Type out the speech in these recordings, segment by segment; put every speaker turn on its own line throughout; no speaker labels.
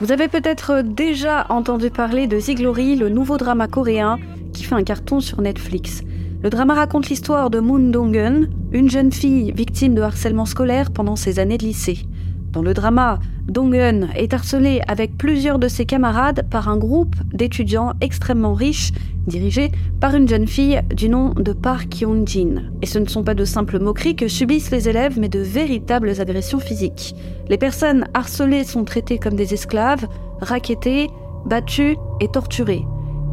Vous avez peut-être déjà entendu parler de Ziglory, le nouveau drama coréen qui fait un carton sur Netflix. Le drama raconte l'histoire de Moon Dong-eun, une jeune fille victime de harcèlement scolaire pendant ses années de lycée. Dans le drama, Dong-eun est harcelé avec plusieurs de ses camarades par un groupe d'étudiants extrêmement riches dirigé par une jeune fille du nom de Park Hyun-jin. Et ce ne sont pas de simples moqueries que subissent les élèves, mais de véritables agressions physiques. Les personnes harcelées sont traitées comme des esclaves, raquettées, battues et torturées.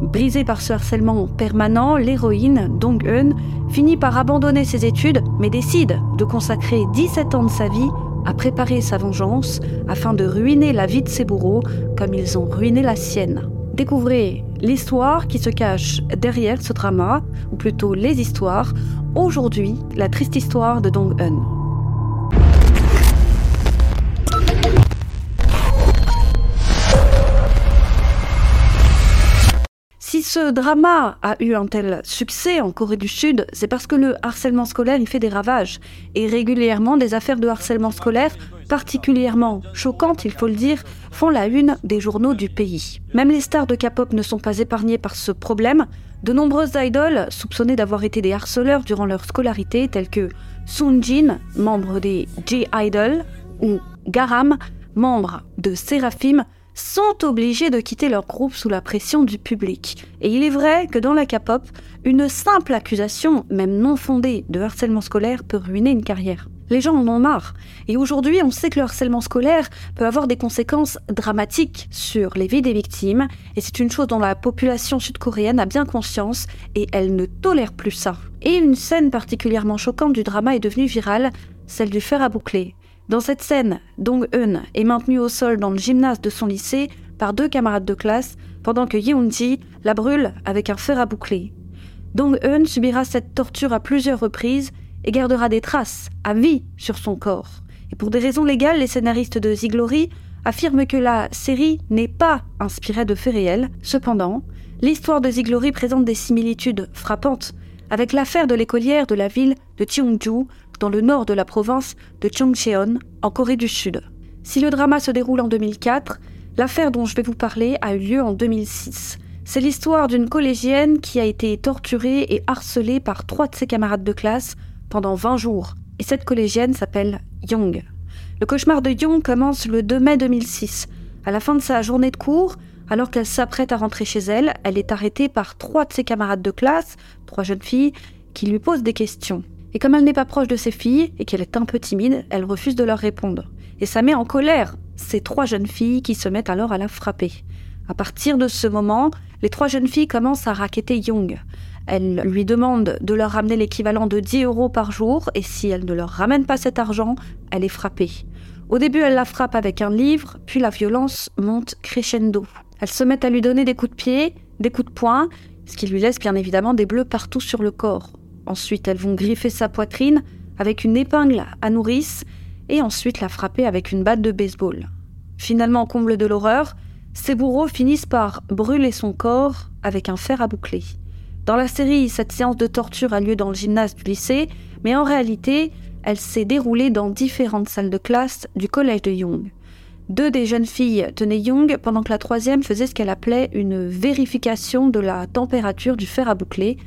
Brisée par ce harcèlement permanent, l'héroïne, Dong-eun, finit par abandonner ses études, mais décide de consacrer 17 ans de sa vie à préparer sa vengeance afin de ruiner la vie de ses bourreaux comme ils ont ruiné la sienne. Découvrez l'histoire qui se cache derrière ce drama, ou plutôt les histoires, aujourd'hui la triste histoire de Dong-eun. Ce drama a eu un tel succès en Corée du Sud, c'est parce que le harcèlement scolaire y fait des ravages. Et régulièrement, des affaires de harcèlement scolaire, particulièrement choquantes, il faut le dire, font la une des journaux du pays. Même les stars de K-pop ne sont pas épargnées par ce problème. De nombreuses idoles, soupçonnées d'avoir été des harceleurs durant leur scolarité, telles que Jin, membre des J-Idol, ou Garam, membre de Seraphim, sont obligés de quitter leur groupe sous la pression du public. Et il est vrai que dans la K-pop, une simple accusation, même non fondée, de harcèlement scolaire peut ruiner une carrière. Les gens en ont marre. Et aujourd'hui, on sait que le harcèlement scolaire peut avoir des conséquences dramatiques sur les vies des victimes. Et c'est une chose dont la population sud-coréenne a bien conscience et elle ne tolère plus ça. Et une scène particulièrement choquante du drama est devenue virale, celle du fer à boucler. Dans cette scène, Dong-eun est maintenu au sol dans le gymnase de son lycée par deux camarades de classe pendant que Yeon-ji la brûle avec un fer à boucler. Dong-eun subira cette torture à plusieurs reprises et gardera des traces à vie sur son corps. Et pour des raisons légales, les scénaristes de Ziglory affirment que la série n'est pas inspirée de faits réels. Cependant, l'histoire de Ziglory présente des similitudes frappantes avec l'affaire de l'écolière de la ville de Cheongju dans le nord de la province de Cheongcheon, en Corée du Sud. Si le drama se déroule en 2004, l'affaire dont je vais vous parler a eu lieu en 2006. C'est l'histoire d'une collégienne qui a été torturée et harcelée par trois de ses camarades de classe pendant 20 jours. Et cette collégienne s'appelle Young. Le cauchemar de Young commence le 2 mai 2006. À la fin de sa journée de cours, alors qu'elle s'apprête à rentrer chez elle, elle est arrêtée par trois de ses camarades de classe, trois jeunes filles, qui lui posent des questions. Et comme elle n'est pas proche de ses filles et qu'elle est un peu timide, elle refuse de leur répondre. Et ça met en colère ces trois jeunes filles qui se mettent alors à la frapper. À partir de ce moment, les trois jeunes filles commencent à raqueter Young. Elles lui demandent de leur ramener l'équivalent de 10 euros par jour et si elle ne leur ramène pas cet argent, elle est frappée. Au début, elle la frappe avec un livre, puis la violence monte crescendo. Elles se mettent à lui donner des coups de pied, des coups de poing, ce qui lui laisse bien évidemment des bleus partout sur le corps. Ensuite, elles vont griffer sa poitrine avec une épingle à nourrice et ensuite la frapper avec une batte de baseball. Finalement, comble de l'horreur, ses bourreaux finissent par brûler son corps avec un fer à boucler. Dans la série, cette séance de torture a lieu dans le gymnase du lycée, mais en réalité, elle s'est déroulée dans différentes salles de classe du collège de Young. Deux des jeunes filles tenaient Young pendant que la troisième faisait ce qu'elle appelait une vérification de la température du fer à boucler,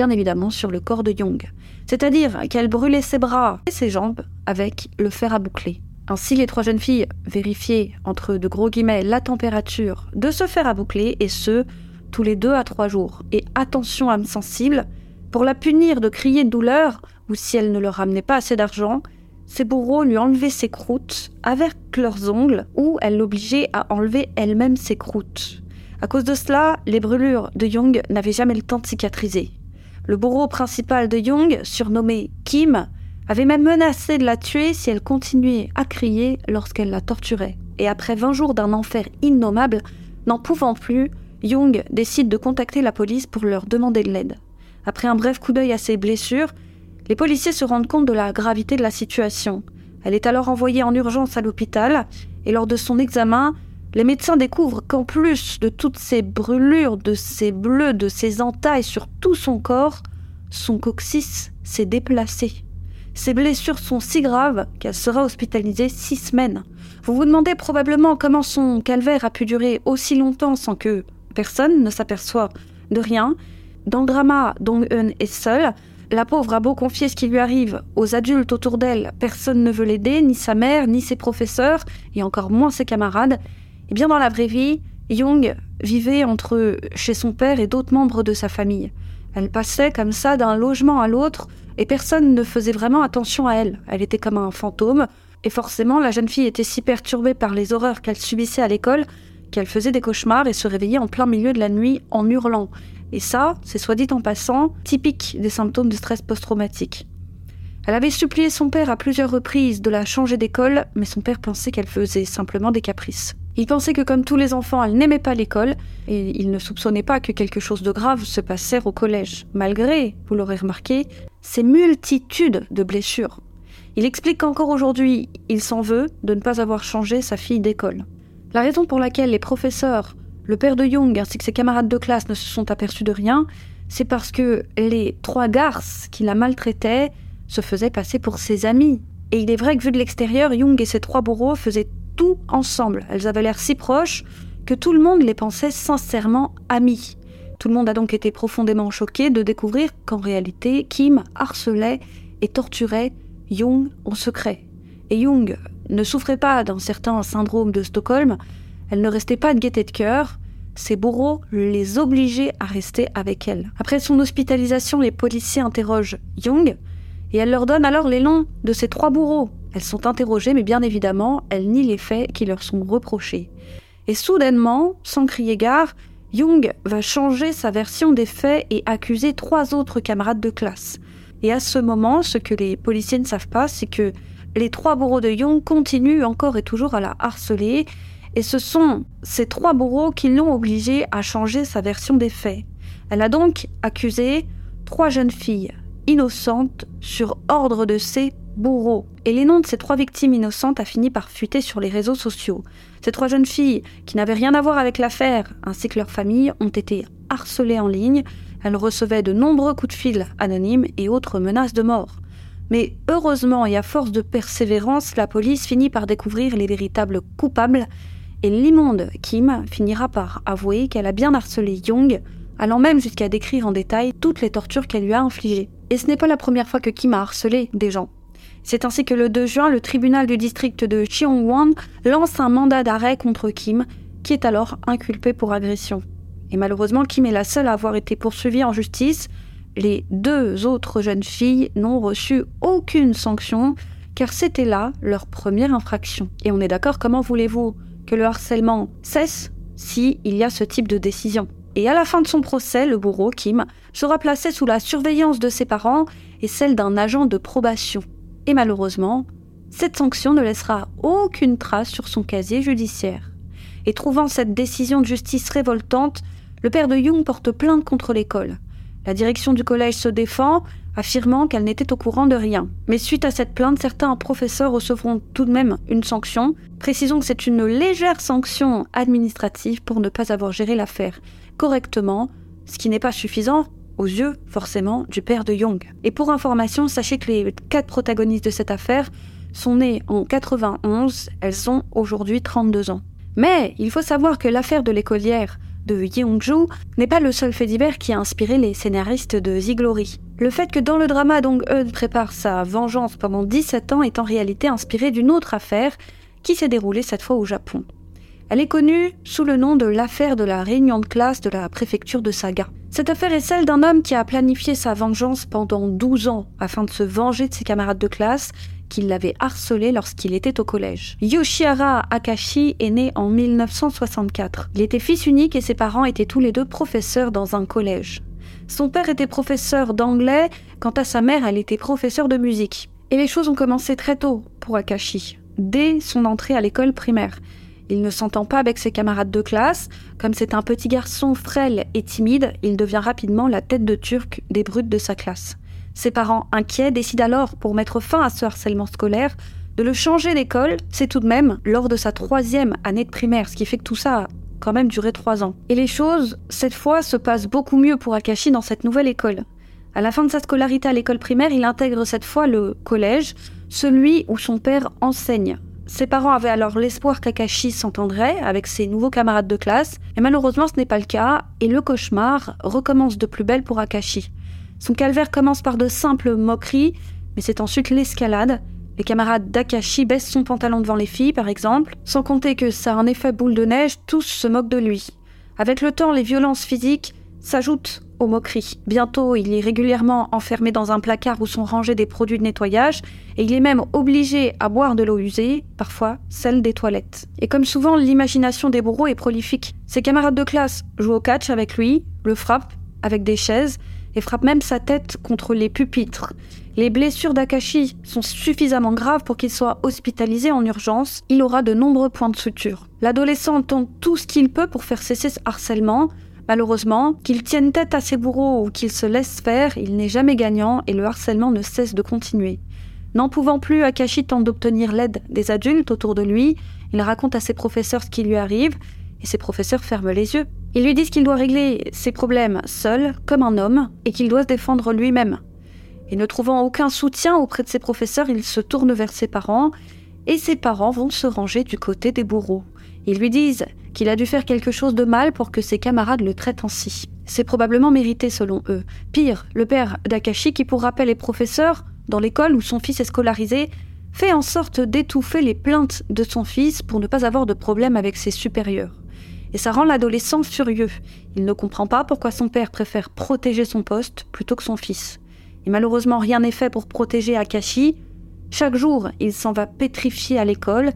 bien évidemment sur le corps de Young. C'est-à-dire qu'elle brûlait ses bras et ses jambes avec le fer à boucler. Ainsi, les trois jeunes filles vérifiaient, entre de gros guillemets, la température de ce fer à boucler, et ce, tous les deux à trois jours. Et attention, âme sensible, pour la punir de crier de douleur, ou si elle ne leur ramenait pas assez d'argent, ses bourreaux lui enlevaient ses croûtes avec leurs ongles, ou elle l'obligeait à enlever elle-même ses croûtes. À cause de cela, les brûlures de Young n'avaient jamais le temps de cicatriser. Le bourreau principal de Young, surnommé Kim, avait même menacé de la tuer si elle continuait à crier lorsqu'elle la torturait. Et après 20 jours d'un enfer innommable, n'en pouvant plus, Young décide de contacter la police pour leur demander de l'aide. Après un bref coup d'œil à ses blessures, les policiers se rendent compte de la gravité de la situation. Elle est alors envoyée en urgence à l'hôpital et lors de son examen, les médecins découvrent qu'en plus de toutes ces brûlures, de ces bleus, de ces entailles sur tout son corps, son coccyx s'est déplacé. Ses blessures sont si graves qu'elle sera hospitalisée six semaines. Vous vous demandez probablement comment son calvaire a pu durer aussi longtemps sans que personne ne s'aperçoive de rien. Dans le drama, Dong-eun est seule. La pauvre a beau confier ce qui lui arrive aux adultes autour d'elle, personne ne veut l'aider, ni sa mère, ni ses professeurs, et encore moins ses camarades. Bien dans la vraie vie, Young vivait entre chez son père et d'autres membres de sa famille. Elle passait comme ça d'un logement à l'autre, et personne ne faisait vraiment attention à elle. Elle était comme un fantôme, et forcément la jeune fille était si perturbée par les horreurs qu'elle subissait à l'école qu'elle faisait des cauchemars et se réveillait en plein milieu de la nuit en hurlant. Et ça, c'est soit dit en passant, typique des symptômes de stress post-traumatique. Elle avait supplié son père à plusieurs reprises de la changer d'école, mais son père pensait qu'elle faisait simplement des caprices. Il pensait que comme tous les enfants, elle n'aimait pas l'école, et il ne soupçonnait pas que quelque chose de grave se passait au collège, malgré, vous l'aurez remarqué, ces multitudes de blessures. Il explique qu'encore aujourd'hui, il s'en veut de ne pas avoir changé sa fille d'école. La raison pour laquelle les professeurs le père de Young ainsi que ses camarades de classe ne se sont aperçus de rien, c'est parce que les trois garces qui la maltraitaient se faisaient passer pour ses amis. Et il est vrai que vu de l'extérieur, Young et ses trois bourreaux faisaient tout ensemble. Elles avaient l'air si proches que tout le monde les pensait sincèrement amis. Tout le monde a donc été profondément choqué de découvrir qu'en réalité, Kim harcelait et torturait Young en secret. Et Young ne souffrait pas d'un certain syndrome de Stockholm, elle ne restait pas de gaieté de cœur, ses bourreaux les obligeaient à rester avec elle. Après son hospitalisation, les policiers interrogent Young et elle leur donne alors les noms de ses trois bourreaux. Elles sont interrogées, mais bien évidemment, elles nient les faits qui leur sont reprochés. Et soudainement, sans crier gare, Young va changer sa version des faits et accuser trois autres camarades de classe. Et à ce moment, ce que les policiers ne savent pas, c'est que les trois bourreaux de Young continuent encore et toujours à la harceler et ce sont ces trois bourreaux qui l'ont obligée à changer sa version des faits. Elle a donc accusé trois jeunes filles innocentes sur ordre de ses bourreaux. Et les noms de ces trois victimes innocentes a fini par fuiter sur les réseaux sociaux. Ces trois jeunes filles, qui n'avaient rien à voir avec l'affaire, ainsi que leurs familles, ont été harcelées en ligne. Elles recevaient de nombreux coups de fil anonymes et autres menaces de mort. Mais heureusement et à force de persévérance, la police finit par découvrir les véritables coupables et l'immonde Kim finira par avouer qu'elle a bien harcelé Young, allant même jusqu'à décrire en détail toutes les tortures qu'elle lui a infligées. Et ce n'est pas la première fois que Kim a harcelé des gens. C'est ainsi que le 2 juin, le tribunal du district de Cheongwon lance un mandat d'arrêt contre Kim, qui est alors inculpé pour agression. Et malheureusement, Kim est la seule à avoir été poursuivie en justice. Les deux autres jeunes filles n'ont reçu aucune sanction, car c'était là leur première infraction. Et on est d'accord, comment voulez-vous que le harcèlement cesse si il y a ce type de décision? Et à la fin de son procès, le bourreau, Kim, sera placé sous la surveillance de ses parents et celle d'un agent de probation. Et malheureusement, cette sanction ne laissera aucune trace sur son casier judiciaire. Et trouvant cette décision de justice révoltante, le père de Young porte plainte contre l'école. La direction du collège se défend, affirmant qu'elle n'était au courant de rien. Mais suite à cette plainte, certains professeurs recevront tout de même une sanction. Précisons que c'est une légère sanction administrative pour ne pas avoir géré l'affaire correctement, ce qui n'est pas suffisant aux yeux, forcément, du père de Young. Et pour information, sachez que les quatre protagonistes de cette affaire sont nées en 91, elles ont aujourd'hui 32 ans. Mais il faut savoir que l'affaire de l'écolière de Yeongju n'est pas le seul fait divers qui a inspiré les scénaristes de Ziglory. Le fait que dans le drama Dong Eun prépare sa vengeance pendant 17 ans est en réalité inspiré d'une autre affaire qui s'est déroulée cette fois au Japon. Elle est connue sous le nom de l'affaire de la réunion de classe de la préfecture de Saga. Cette affaire est celle d'un homme qui a planifié sa vengeance pendant 12 ans afin de se venger de ses camarades de classe qui l'avait harcelé lorsqu'il était au collège. Yoshihara Akashi est né en 1964. Il était fils unique et ses parents étaient tous les deux professeurs dans un collège. Son père était professeur d'anglais, quant à sa mère, elle était professeure de musique. Et les choses ont commencé très tôt pour Akashi, dès son entrée à l'école primaire. Il ne s'entend pas avec ses camarades de classe. Comme c'est un petit garçon frêle et timide, il devient rapidement la tête de turc des brutes de sa classe. Ses parents, inquiets, décident alors, pour mettre fin à ce harcèlement scolaire, de le changer d'école. C'est tout de même lors de sa troisième année de primaire, ce qui fait que tout ça a quand même duré trois ans. Et les choses, cette fois, se passent beaucoup mieux pour Akashi dans cette nouvelle école. À la fin de sa scolarité à l'école primaire, il intègre cette fois le collège, celui où son père enseigne. Ses parents avaient alors l'espoir qu'Akashi s'entendrait avec ses nouveaux camarades de classe, et malheureusement ce n'est pas le cas, et le cauchemar recommence de plus belle pour Akashi. Son calvaire commence par de simples moqueries, mais c'est ensuite l'escalade. Les camarades d'Akashi baissent son pantalon devant les filles, par exemple, sans compter que ça a un effet boule de neige, tous se moquent de lui. Avec le temps, les violences physiques s'ajoutent aux moqueries. Bientôt, il est régulièrement enfermé dans un placard où sont rangés des produits de nettoyage, et il est même obligé à boire de l'eau usée, parfois celle des toilettes. Et comme souvent, l'imagination des bourreaux est prolifique. Ses camarades de classe jouent au catch avec lui, le frappent avec des chaises, et frappent même sa tête contre les pupitres. Les blessures d'Akashi sont suffisamment graves pour qu'il soit hospitalisé en urgence. Il aura de nombreux points de suture. L'adolescent tente tout ce qu'il peut pour faire cesser ce harcèlement, Malheureusement, qu'il tienne tête à ses bourreaux ou qu'il se laisse faire, il n'est jamais gagnant et le harcèlement ne cesse de continuer. N'en pouvant plus, Akashi tente d'obtenir l'aide des adultes autour de lui. Il raconte à ses professeurs ce qui lui arrive et ses professeurs ferment les yeux. Ils lui disent qu'il doit régler ses problèmes seul, comme un homme, et qu'il doit se défendre lui-même. Et ne trouvant aucun soutien auprès de ses professeurs, il se tourne vers ses parents, et ses parents vont se ranger du côté des bourreaux. Ils lui disent qu'il a dû faire quelque chose de mal pour que ses camarades le traitent ainsi. C'est probablement mérité selon eux. Pire, le père d'Akashi, qui pour rappel est professeur dans l'école où son fils est scolarisé, fait en sorte d'étouffer les plaintes de son fils pour ne pas avoir de problème avec ses supérieurs. Et ça rend l'adolescent furieux. Il ne comprend pas pourquoi son père préfère protéger son poste plutôt que son fils. Et malheureusement, rien n'est fait pour protéger Akashi. Chaque jour, il s'en va pétrifier à l'école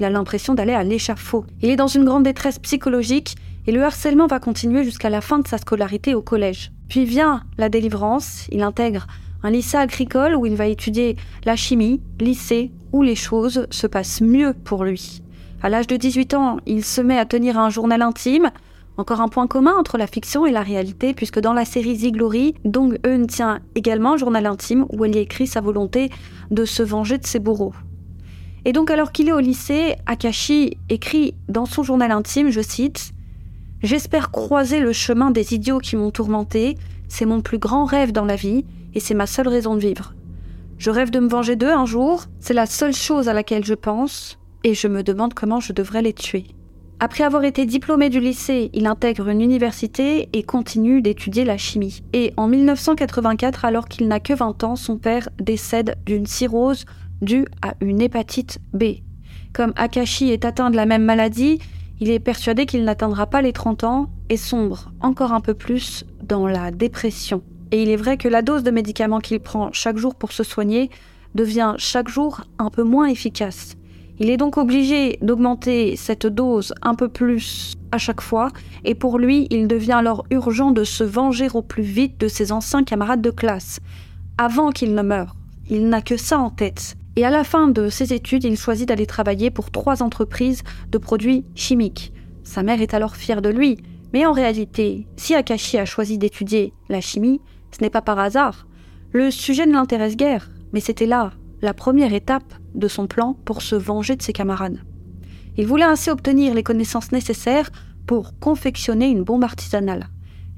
il a l'impression d'aller à l'échafaud. Il est dans une grande détresse psychologique et le harcèlement va continuer jusqu'à la fin de sa scolarité au collège. Puis vient la délivrance, il intègre un lycée agricole où il va étudier la chimie, lycée où les choses se passent mieux pour lui. À l'âge de 18 ans, il se met à tenir un journal intime, encore un point commun entre la fiction et la réalité, puisque dans la série Ziglory, Dong Eun tient également un journal intime où elle y écrit sa volonté de se venger de ses bourreaux. Et donc alors qu'il est au lycée, Akashi écrit dans son journal intime, je cite, J'espère croiser le chemin des idiots qui m'ont tourmenté, c'est mon plus grand rêve dans la vie, et c'est ma seule raison de vivre. Je rêve de me venger d'eux un jour, c'est la seule chose à laquelle je pense, et je me demande comment je devrais les tuer. Après avoir été diplômé du lycée, il intègre une université et continue d'étudier la chimie. Et en 1984, alors qu'il n'a que 20 ans, son père décède d'une cirrhose dû à une hépatite B. Comme Akashi est atteint de la même maladie, il est persuadé qu'il n'atteindra pas les 30 ans et sombre encore un peu plus dans la dépression. Et il est vrai que la dose de médicaments qu'il prend chaque jour pour se soigner devient chaque jour un peu moins efficace. Il est donc obligé d'augmenter cette dose un peu plus à chaque fois, et pour lui, il devient alors urgent de se venger au plus vite de ses anciens camarades de classe, avant qu'il ne meure. Il n'a que ça en tête. Et à la fin de ses études, il choisit d'aller travailler pour trois entreprises de produits chimiques. Sa mère est alors fière de lui, mais en réalité, si Akashi a choisi d'étudier la chimie, ce n'est pas par hasard. Le sujet ne l'intéresse guère, mais c'était là la première étape de son plan pour se venger de ses camarades. Il voulait ainsi obtenir les connaissances nécessaires pour confectionner une bombe artisanale.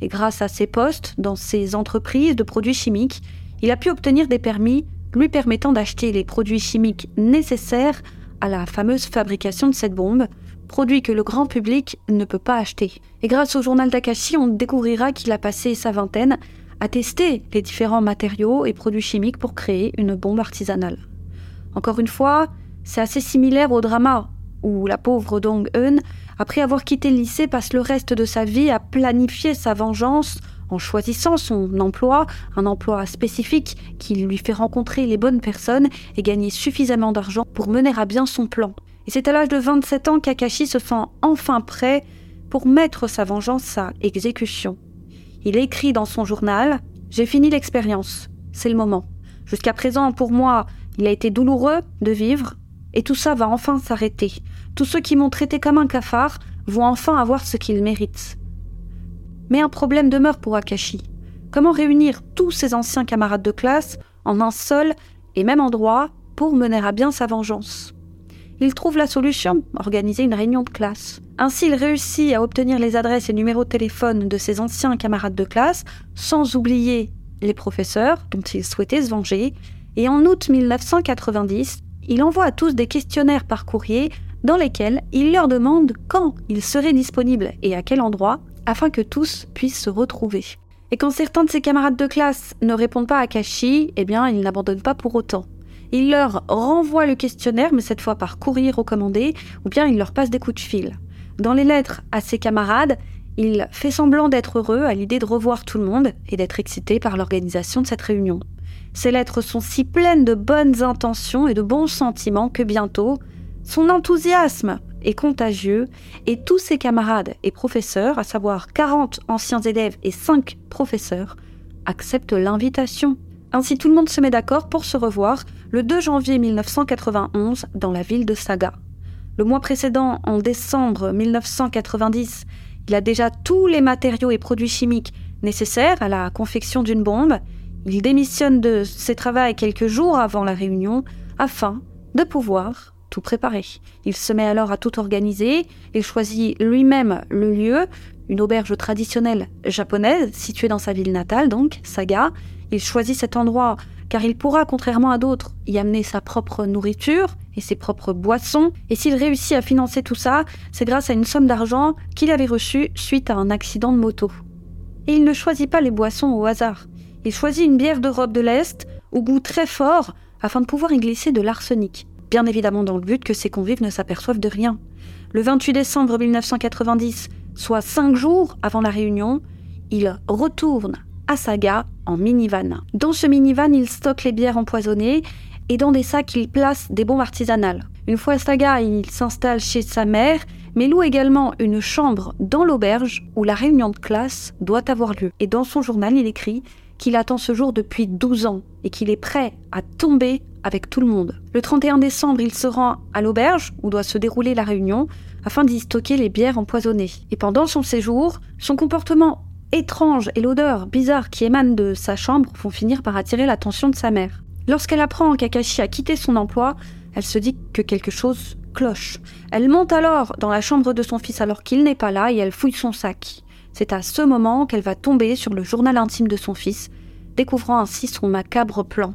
Et grâce à ses postes dans ces entreprises de produits chimiques, il a pu obtenir des permis lui permettant d'acheter les produits chimiques nécessaires à la fameuse fabrication de cette bombe, produit que le grand public ne peut pas acheter. Et grâce au journal Takashi, on découvrira qu'il a passé sa vingtaine à tester les différents matériaux et produits chimiques pour créer une bombe artisanale. Encore une fois, c'est assez similaire au drama où la pauvre Dong Eun, après avoir quitté le lycée, passe le reste de sa vie à planifier sa vengeance en choisissant son emploi, un emploi spécifique qui lui fait rencontrer les bonnes personnes et gagner suffisamment d'argent pour mener à bien son plan. Et c'est à l'âge de 27 ans qu'Akashi se sent enfin prêt pour mettre sa vengeance à exécution. Il écrit dans son journal J'ai fini l'expérience, c'est le moment. Jusqu'à présent, pour moi, il a été douloureux de vivre, et tout ça va enfin s'arrêter. Tous ceux qui m'ont traité comme un cafard vont enfin avoir ce qu'ils méritent. Mais un problème demeure pour Akashi. Comment réunir tous ses anciens camarades de classe en un seul et même endroit pour mener à bien sa vengeance? Il trouve la solution, organiser une réunion de classe. Ainsi, il réussit à obtenir les adresses et numéros de téléphone de ses anciens camarades de classe, sans oublier les professeurs dont il souhaitait se venger. Et en août 1990, il envoie à tous des questionnaires par courrier dans lesquels il leur demande quand ils seraient disponibles et à quel endroit afin que tous puissent se retrouver. Et quand certains de ses camarades de classe ne répondent pas à Kashi, eh bien, il n'abandonne pas pour autant. Il leur renvoie le questionnaire, mais cette fois par courrier recommandé, ou bien il leur passe des coups de fil. Dans les lettres à ses camarades, il fait semblant d'être heureux à l'idée de revoir tout le monde et d'être excité par l'organisation de cette réunion. Ses lettres sont si pleines de bonnes intentions et de bons sentiments que bientôt, son enthousiasme est contagieux et tous ses camarades et professeurs, à savoir 40 anciens élèves et 5 professeurs, acceptent l'invitation. Ainsi tout le monde se met d'accord pour se revoir le 2 janvier 1991 dans la ville de Saga. Le mois précédent, en décembre 1990, il a déjà tous les matériaux et produits chimiques nécessaires à la confection d'une bombe. Il démissionne de ses travaux quelques jours avant la réunion afin de pouvoir tout préparer. Il se met alors à tout organiser, il choisit lui-même le lieu, une auberge traditionnelle japonaise située dans sa ville natale, donc Saga. Il choisit cet endroit car il pourra, contrairement à d'autres, y amener sa propre nourriture et ses propres boissons. Et s'il réussit à financer tout ça, c'est grâce à une somme d'argent qu'il avait reçue suite à un accident de moto. Et il ne choisit pas les boissons au hasard. Il choisit une bière d'Europe de l'Est, au goût très fort, afin de pouvoir y glisser de l'arsenic bien évidemment dans le but que ses convives ne s'aperçoivent de rien. Le 28 décembre 1990, soit cinq jours avant la réunion, il retourne à Saga en minivan. Dans ce minivan, il stocke les bières empoisonnées et dans des sacs, il place des bombes artisanales. Une fois à Saga, il s'installe chez sa mère, mais loue également une chambre dans l'auberge où la réunion de classe doit avoir lieu. Et dans son journal, il écrit qu'il attend ce jour depuis 12 ans et qu'il est prêt à tomber avec tout le monde. Le 31 décembre, il se rend à l'auberge où doit se dérouler la réunion afin d'y stocker les bières empoisonnées. Et pendant son séjour, son comportement étrange et l'odeur bizarre qui émane de sa chambre vont finir par attirer l'attention de sa mère. Lorsqu'elle apprend qu'Akashi a quitté son emploi, elle se dit que quelque chose cloche. Elle monte alors dans la chambre de son fils alors qu'il n'est pas là et elle fouille son sac. C'est à ce moment qu'elle va tomber sur le journal intime de son fils, découvrant ainsi son macabre plan.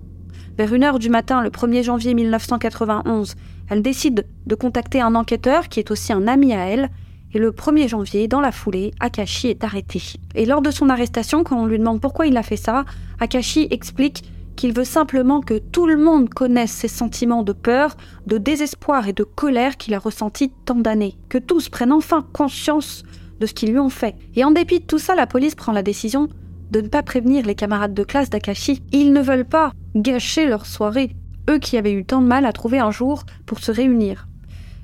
Vers une heure du matin, le 1er janvier 1991, elle décide de contacter un enquêteur qui est aussi un ami à elle. Et le 1er janvier, dans la foulée, Akashi est arrêté. Et lors de son arrestation, quand on lui demande pourquoi il a fait ça, Akashi explique qu'il veut simplement que tout le monde connaisse ses sentiments de peur, de désespoir et de colère qu'il a ressentis tant d'années. Que tous prennent enfin conscience de ce qu'ils lui ont fait. Et en dépit de tout ça, la police prend la décision de ne pas prévenir les camarades de classe d'Akashi. Ils ne veulent pas gâcher leur soirée, eux qui avaient eu tant de mal à trouver un jour pour se réunir.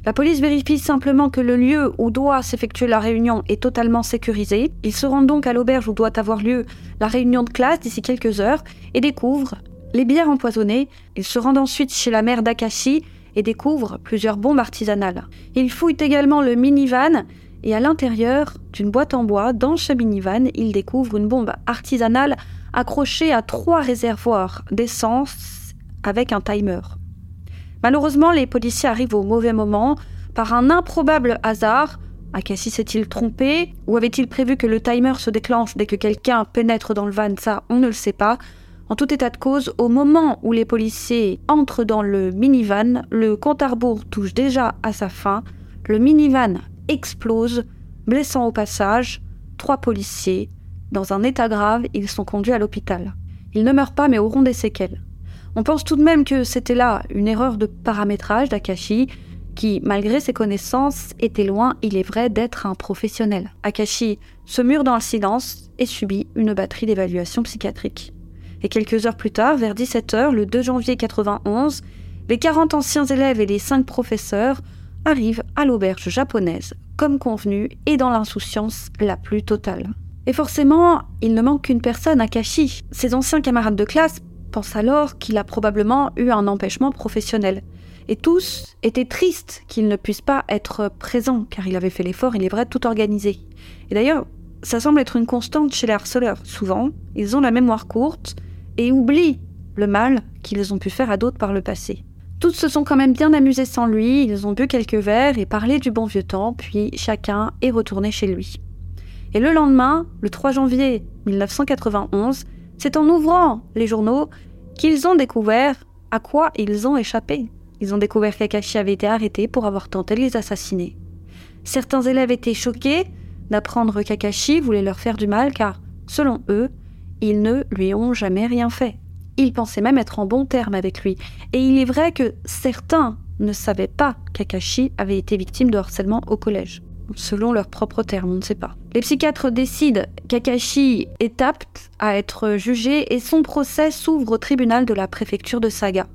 La police vérifie simplement que le lieu où doit s'effectuer la réunion est totalement sécurisé. Ils se rendent donc à l'auberge où doit avoir lieu la réunion de classe d'ici quelques heures et découvrent les bières empoisonnées. Ils se rendent ensuite chez la mère d'Akashi et découvrent plusieurs bombes artisanales. Ils fouillent également le minivan et à l'intérieur d'une boîte en bois, dans ce minivan, il découvre une bombe artisanale accrochée à trois réservoirs d'essence avec un timer. Malheureusement, les policiers arrivent au mauvais moment. Par un improbable hasard, Akassi s'est-il trompé? Ou avait-il prévu que le timer se déclenche dès que quelqu'un pénètre dans le van? Ça, on ne le sait pas. En tout état de cause, au moment où les policiers entrent dans le minivan, le compte à touche déjà à sa fin. Le minivan explose, blessant au passage trois policiers. Dans un état grave, ils sont conduits à l'hôpital. Ils ne meurent pas mais auront des séquelles. On pense tout de même que c'était là une erreur de paramétrage d'Akashi, qui, malgré ses connaissances, était loin, il est vrai, d'être un professionnel. Akashi se mure dans le silence et subit une batterie d'évaluation psychiatrique. Et quelques heures plus tard, vers 17h, le 2 janvier 91, les 40 anciens élèves et les 5 professeurs arrive à l'auberge japonaise, comme convenu, et dans l'insouciance la plus totale. Et forcément, il ne manque qu'une personne, Akashi. Ses anciens camarades de classe pensent alors qu'il a probablement eu un empêchement professionnel. Et tous étaient tristes qu'il ne puisse pas être présent, car il avait fait l'effort, il est vrai, tout organiser. Et d'ailleurs, ça semble être une constante chez les harceleurs. Souvent, ils ont la mémoire courte et oublient le mal qu'ils ont pu faire à d'autres par le passé. Toutes se sont quand même bien amusées sans lui, ils ont bu quelques verres et parlé du bon vieux temps, puis chacun est retourné chez lui. Et le lendemain, le 3 janvier 1991, c'est en ouvrant les journaux qu'ils ont découvert à quoi ils ont échappé. ils ont découvert qu'Akashi avait été arrêté pour avoir tenté de les assassiner. Certains élèves étaient choqués d'apprendre qu'Akashi voulait leur faire du mal car, selon eux, ils ne lui ont jamais rien fait. Ils pensaient même être en bon terme avec lui. Et il est vrai que certains ne savaient pas qu'Akashi avait été victime de harcèlement au collège. Selon leurs propres termes, on ne sait pas. Les psychiatres décident qu'Akashi est apte à être jugé et son procès s'ouvre au tribunal de la préfecture de Saga.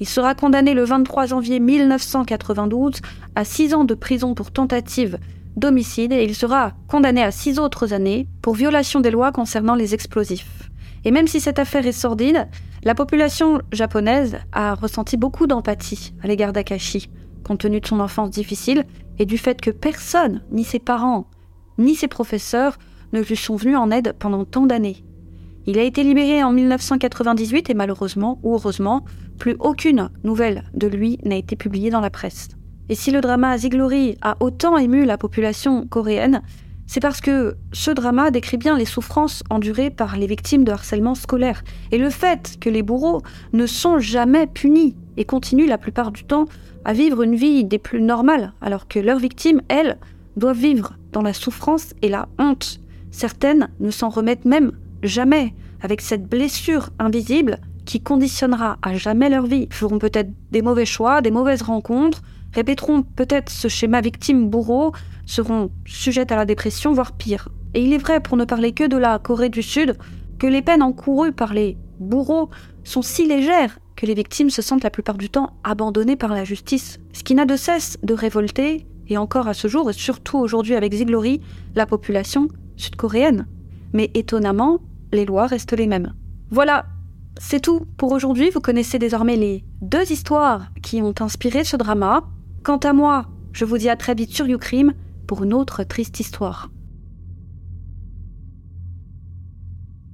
Il sera condamné le 23 janvier 1992 à 6 ans de prison pour tentative d'homicide et il sera condamné à 6 autres années pour violation des lois concernant les explosifs. Et même si cette affaire est sordide, la population japonaise a ressenti beaucoup d'empathie à l'égard d'Akashi, compte tenu de son enfance difficile et du fait que personne, ni ses parents, ni ses professeurs, ne lui sont venus en aide pendant tant d'années. Il a été libéré en 1998 et malheureusement ou heureusement, plus aucune nouvelle de lui n'a été publiée dans la presse. Et si le drama Ziglori a autant ému la population coréenne, c'est parce que ce drama décrit bien les souffrances endurées par les victimes de harcèlement scolaire et le fait que les bourreaux ne sont jamais punis et continuent la plupart du temps à vivre une vie des plus normales, alors que leurs victimes, elles, doivent vivre dans la souffrance et la honte. Certaines ne s'en remettent même jamais, avec cette blessure invisible qui conditionnera à jamais leur vie. Ils feront peut-être des mauvais choix, des mauvaises rencontres, répéteront peut-être ce schéma victime-bourreau, seront sujettes à la dépression, voire pire. Et il est vrai, pour ne parler que de la Corée du Sud, que les peines encourues par les bourreaux sont si légères que les victimes se sentent la plupart du temps abandonnées par la justice, ce qui n'a de cesse de révolter, et encore à ce jour, et surtout aujourd'hui avec Ziglori, la population sud-coréenne. Mais étonnamment, les lois restent les mêmes. Voilà, c'est tout pour aujourd'hui. Vous connaissez désormais les deux histoires qui ont inspiré ce drama. Quant à moi, je vous dis à très vite sur YouCrime pour une autre triste histoire.